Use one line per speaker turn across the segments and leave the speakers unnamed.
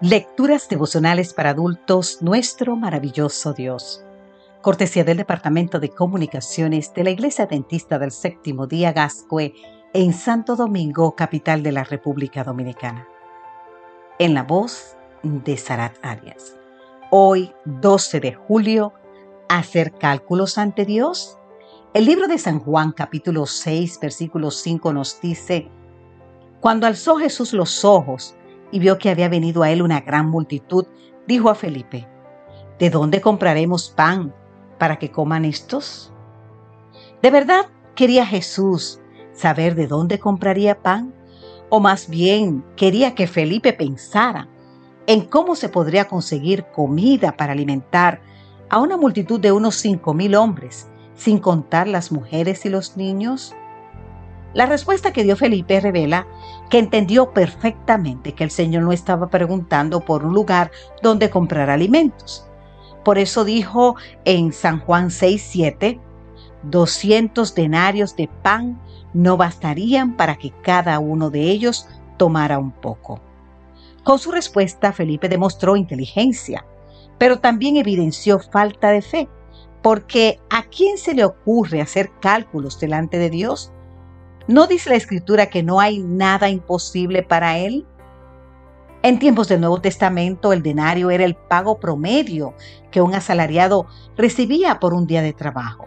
Lecturas devocionales para adultos, nuestro maravilloso Dios. Cortesía del Departamento de Comunicaciones de la Iglesia Dentista del Séptimo Día Gascue en Santo Domingo, capital de la República Dominicana. En la voz de Sarat Arias. Hoy, 12 de julio, ¿hacer cálculos ante Dios? El libro de San Juan, capítulo 6, versículo 5 nos dice, Cuando alzó Jesús los ojos, y vio que había venido a él una gran multitud, dijo a Felipe, ¿de dónde compraremos pan para que coman estos? ¿De verdad quería Jesús saber de dónde compraría pan? O más bien quería que Felipe pensara en cómo se podría conseguir comida para alimentar a una multitud de unos cinco mil hombres, sin contar las mujeres y los niños? La respuesta que dio Felipe revela que entendió perfectamente que el Señor no estaba preguntando por un lugar donde comprar alimentos. Por eso dijo en San Juan 6, 7, 200 denarios de pan no bastarían para que cada uno de ellos tomara un poco. Con su respuesta, Felipe demostró inteligencia, pero también evidenció falta de fe, porque ¿a quién se le ocurre hacer cálculos delante de Dios? ¿No dice la escritura que no hay nada imposible para él? En tiempos del Nuevo Testamento el denario era el pago promedio que un asalariado recibía por un día de trabajo.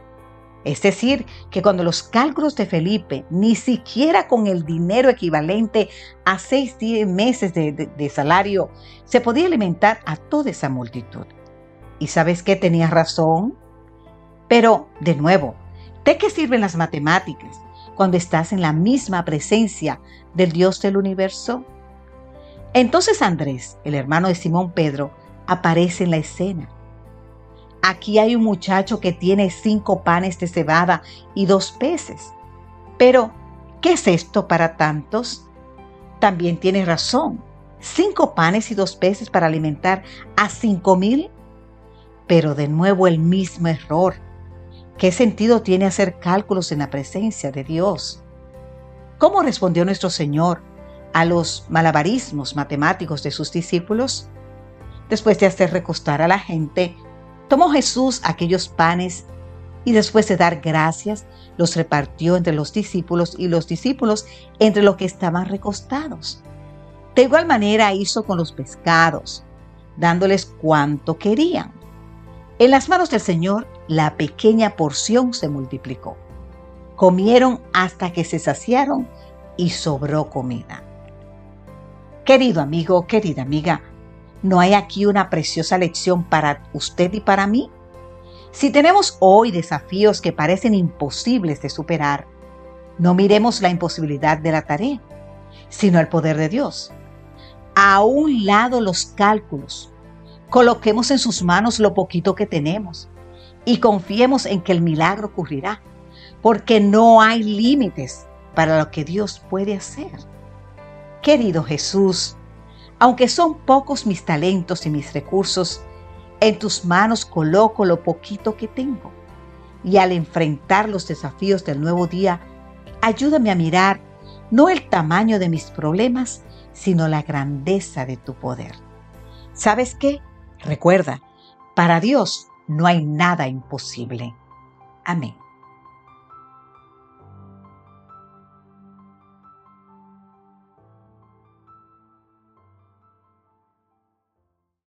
Es decir, que cuando los cálculos de Felipe, ni siquiera con el dinero equivalente a seis meses de, de salario, se podía alimentar a toda esa multitud. ¿Y sabes qué? Tenía razón. Pero, de nuevo, ¿de qué sirven las matemáticas cuando estás en la misma presencia del Dios del universo? Entonces Andrés, el hermano de Simón Pedro, aparece en la escena. Aquí hay un muchacho que tiene cinco panes de cebada y dos peces. Pero, ¿qué es esto para tantos? También tiene razón. Cinco panes y dos peces para alimentar a cinco mil. Pero de nuevo el mismo error. ¿Qué sentido tiene hacer cálculos en la presencia de Dios? ¿Cómo respondió nuestro Señor a los malabarismos matemáticos de sus discípulos? Después de hacer recostar a la gente, tomó Jesús aquellos panes y después de dar gracias, los repartió entre los discípulos y los discípulos entre los que estaban recostados. De igual manera hizo con los pescados, dándoles cuanto querían. En las manos del Señor la pequeña porción se multiplicó. Comieron hasta que se saciaron y sobró comida. Querido amigo, querida amiga, ¿no hay aquí una preciosa lección para usted y para mí? Si tenemos hoy desafíos que parecen imposibles de superar, no miremos la imposibilidad de la tarea, sino el poder de Dios. A un lado los cálculos, Coloquemos en sus manos lo poquito que tenemos y confiemos en que el milagro ocurrirá, porque no hay límites para lo que Dios puede hacer. Querido Jesús, aunque son pocos mis talentos y mis recursos, en tus manos coloco lo poquito que tengo. Y al enfrentar los desafíos del nuevo día, ayúdame a mirar no el tamaño de mis problemas, sino la grandeza de tu poder. ¿Sabes qué? Recuerda, para Dios no hay nada imposible. Amén.